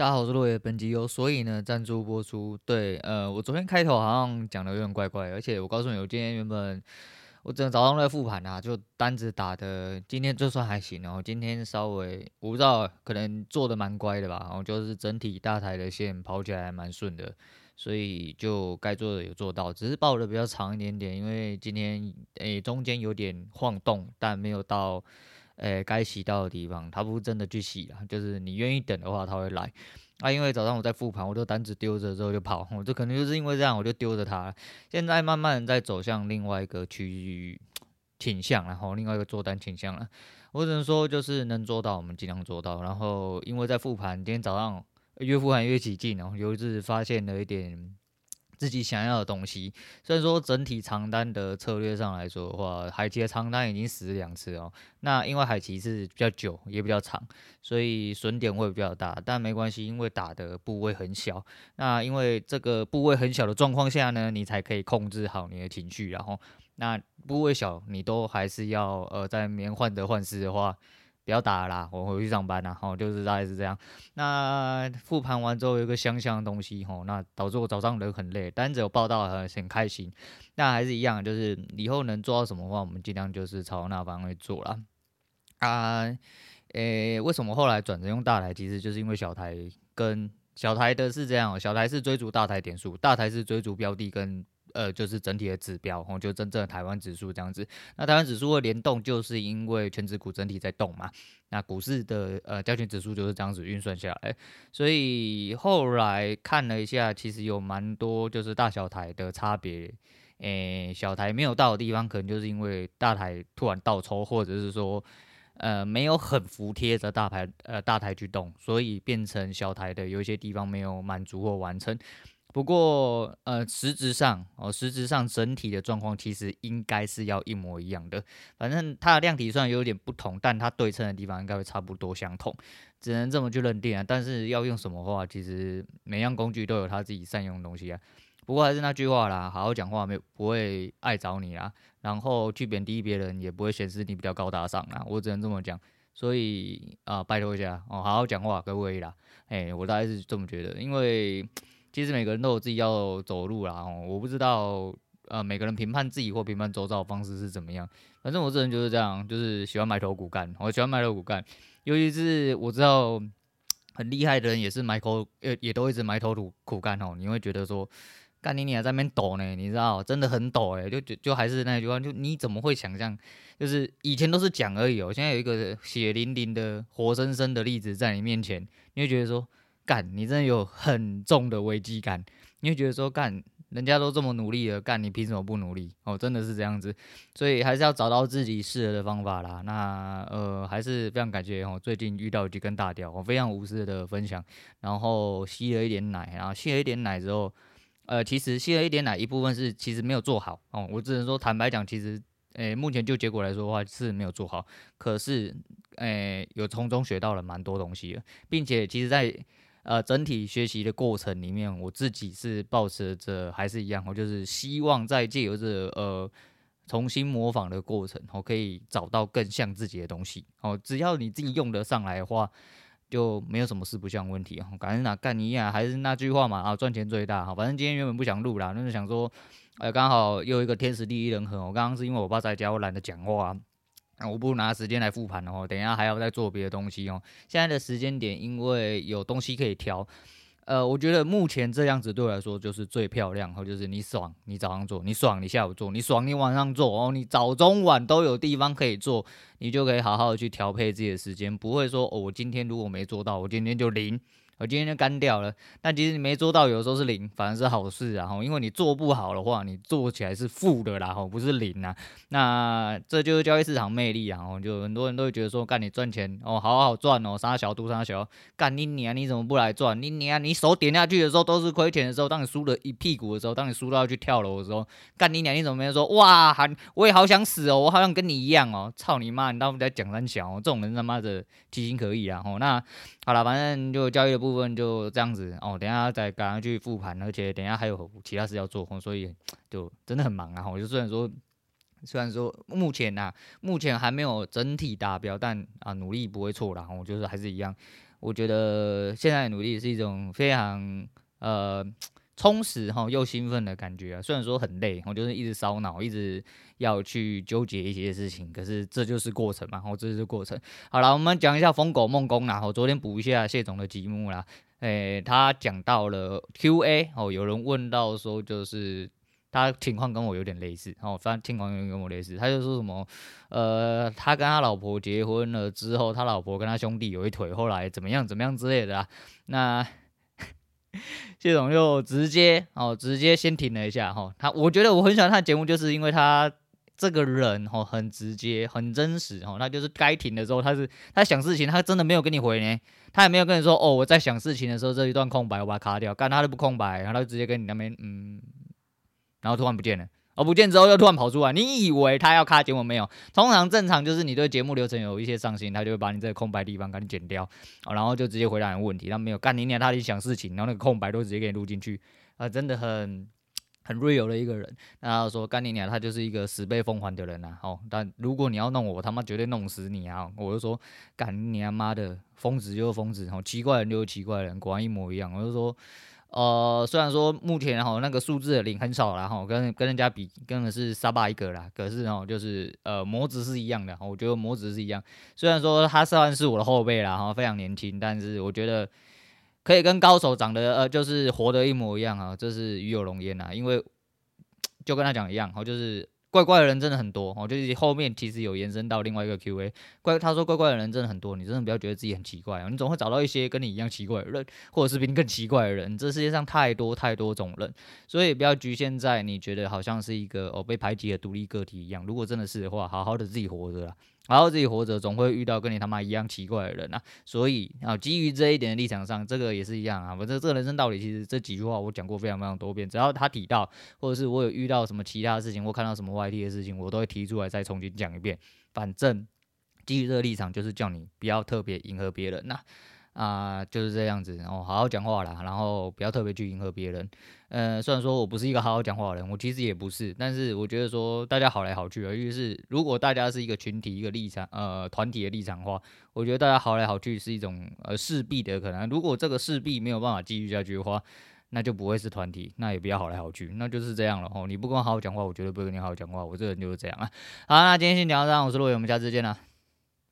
大家好，我是落叶。本集由所以呢赞助播出。对，呃，我昨天开头好像讲的有点怪怪，而且我告诉你，我今天原本我整个早上在复盘啊，就单子打的，今天就算还行，然后今天稍微我不知道，可能做的蛮乖的吧，然后就是整体大台的线跑起来还蛮顺的，所以就该做的有做到，只是抱的比较长一点点，因为今天诶、中间有点晃动，但没有到。诶，该洗到的地方，他不是真的去洗了，就是你愿意等的话，他会来。啊，因为早上我在复盘，我就单子丢着之后就跑，我就可能就是因为这样，我就丢着它。现在慢慢在走向另外一个区域倾向，然后另外一个做单倾向了。我只能说，就是能做到，我们尽量做到。然后，因为在复盘，今天早上越复盘越起劲哦，尤其是发现了一点。自己想要的东西，虽然说整体长单的策略上来说的话，海奇的长单已经死两次哦。那因为海奇是比较久也比较长，所以损点会比较大，但没关系，因为打的部位很小。那因为这个部位很小的状况下呢，你才可以控制好你的情绪。然后，那部位小，你都还是要呃在里面患得患失的话。不要打了啦，我回去上班啦。吼，就是大概是这样。那复盘完之后有一个香香的东西，吼，那导致我早上人很累，单子有报到很很开心。那还是一样，就是以后能做到什么话，我们尽量就是朝那方面做啦。啊，诶、为什么后来转成用大台？其实就是因为小台跟小台的是这样，小台是追逐大台点数，大台是追逐标的跟。呃，就是整体的指标，吼，就真正的台湾指数这样子。那台湾指数会联动，就是因为全指股整体在动嘛。那股市的呃加权指数就是这样子运算下来。所以后来看了一下，其实有蛮多就是大小台的差别。诶、小台没有到的地方，可能就是因为大台突然倒抽，或者是说呃没有很服贴着大台呃大台去动，所以变成小台的有一些地方没有满足或完成。不过，呃，实质上哦，实质上整体的状况其实应该是要一模一样的。反正它的量体虽然有点不同，但它对称的地方应该会差不多相同，只能这么去认定啊。但是要用什么话，其实每样工具都有它自己善用的东西啊。不过还是那句话啦，好好讲话没不会碍着你啦，然后去贬低别人也不会显示你比较高大上啦。我只能这么讲。所以啊、拜托一下哦，好好讲话各位啦。哎，我大概是这么觉得，因为。其实每个人都有自己要走路啦，我不知道，呃，每个人评判自己或评判周遭的方式是怎么样。反正我这人就是这样，就是喜欢埋头苦干，我喜欢埋头苦干。尤其是我知道很厉害的人也是埋头，呃，也都一直埋头苦苦干哦。你会觉得说，干你你还在那边抖呢，你知道，真的很抖诶，就就就还是那句话，就你怎么会想象？就是以前都是讲而已哦，现在有一个血淋淋的、活生生的例子在你面前，你会觉得说。干，你真的有很重的危机感，你会觉得说干，人家都这么努力了，干你凭什么不努力？哦，真的是这样子，所以还是要找到自己适合的方法啦。那呃，还是非常感谢哦，最近遇到几根大钓，我非常无私的分享，然后吸了一点奶，然后吸了一点奶之后，呃，其实吸了一点奶，一部分是其实没有做好哦，我只能说坦白讲，其实诶、目前就结果来说的话是没有做好，可是诶、有从中学到了蛮多东西的，并且其实在。呃，整体学习的过程里面，我自己是抱持着还是一样，我就是希望在借由这呃重新模仿的过程，我可以找到更像自己的东西。哦，只要你自己用得上来的话，就没有什么四不像问题。感觉哪干你呀，还是那句话嘛，啊，赚钱最大。好，反正今天原本不想录啦，就是想说，呃，刚好又一个天时地利人和。我刚刚是因为我爸在家，我懒得讲话。我不如拿时间来复盘哦，等一下还要再做别的东西哦。现在的时间点，因为有东西可以调，呃，我觉得目前这样子对我来说就是最漂亮，或就是你爽，你早上做，你爽，你下午做，你爽，你晚上做哦，你早中晚都有地方可以做，你就可以好好的去调配自己的时间，不会说哦，我今天如果没做到，我今天就零。我今天就干掉了，但其实你没做到，有的时候是零，反而是好事啊！吼，因为你做不好的话，你做起来是负的啦，吼，不是零啊。那这就是交易市场魅力啊！吼，就很多人都会觉得说，干你赚钱哦，好好赚哦，杀小赌杀小，干你娘，你怎么不来赚？你娘，你手点下去的时候都是亏钱的时候，当你输了一屁股的时候，当你输到要去跳楼的时候，干你娘，你怎么没有说哇？喊我也好想死哦，我好像跟你一样哦，操你妈！你到底在讲三小？这种人他妈的其心可以啊！吼，那好了，反正就交易的部。分就这样子哦，等下再赶上去复盘，而且等下还有其他事要做，所以 就真的很忙啊。我就虽然说，虽然说目前呐、啊，目前还没有整体达标，但啊努力不会错啦。我就是还是一样，我觉得现在努力是一种非常呃充实哈又兴奋的感觉啊。虽然说很累，我就是一直烧脑，一直要去纠结一些事情，可是这就是过程嘛，哦，这就是过程。好了，我们讲一下疯狗梦工啦，我昨天补一下谢总的节目啦。诶、他讲到了 Q&A 哦，有人问到说，就是他情况跟我有点类似哦，反正情况有点跟我类似，他就说什么，呃，他跟他老婆结婚了之后，他老婆跟他兄弟有一腿，后来怎么样怎么样之类的啊。那谢总又直接哦，直接先停了一下哈、哦，他我觉得我很喜欢他的节目，就是因为他。这个人哦，很直接，很真实哦。他就是该停的时候，他是他想事情，他真的没有跟你回呢，他也没有跟你说哦，我在想事情的时候这一段空白我把它卡掉，干他都不空白，然后他就直接跟你那边嗯，然后突然不见了，哦，不见之后又突然跑出来，你以为他要卡节目没有？通常正常就是你对节目流程有一些上心，他就会把你这个空白地方给你剪掉，然后就直接回答你问题。他没有干你娘，他去想事情，然后那个空白都直接给你录进去，啊，真的很。很 real 的一个人，然后说干你娘，他就是一个十倍奉还的人呐、啊。哦，但如果你要弄我，我他妈绝对弄死你啊！我就说干你娘妈的疯子就是疯子，哦，奇怪人就是奇怪人，果然一模一样。我就说，呃，虽然说目前哈那个数字的零很少啦，哈，跟跟人家比，跟的是沙巴一个啦。可是哦，就是呃模子是一样的，我觉得模子是一样。虽然说他算是我的后辈啦，哈，非常年轻，但是我觉得。可以跟高手长得呃，就是活得一模一样啊，这是与有荣焉呐。因为 就跟他讲一样，哦，就是怪怪的人真的很多哦，就是后面其实有延伸到另外一个 Q&A，怪他说怪怪的人真的很多，你真的不要觉得自己很奇怪啊，你总会找到一些跟你一样奇怪的人，或者是比你更奇怪的人。这世界上太多太多种人，所以不要局限在你觉得好像是一个哦被排挤的独立个体一样。如果真的是的话，好好的自己活着啦。然后自己活着，总会遇到跟你他妈一样奇怪的人啊！所以啊，基于这一点的立场上，这个也是一样啊。我这这人生道理，其实这几句话我讲过非常非常多遍。只要他提到，或者是我有遇到什么其他的事情，或看到什么外地的事情，我都会提出来再重新讲一遍。反正基于这个立场，就是叫你不要特别迎合别人呐。呃，就是这样子，然后好好讲话啦，然后不要特别去迎合别人。呃，虽然说我不是一个好好讲话的人，我其实也不是，但是我觉得说大家好来好去，而就是如果大家是一个群体、一个立场、呃团体的立场的话，我觉得大家好来好去是一种呃势必的可能。如果这个势必没有办法继续下去的话，那就不会是团体，那也不要好来好去，那就是这样了哦。你不跟我好好讲话，我绝对不会跟你好好讲话，我这个人就是这样啊。好，那今天先讲到这，我是洛伟，我们下次见了。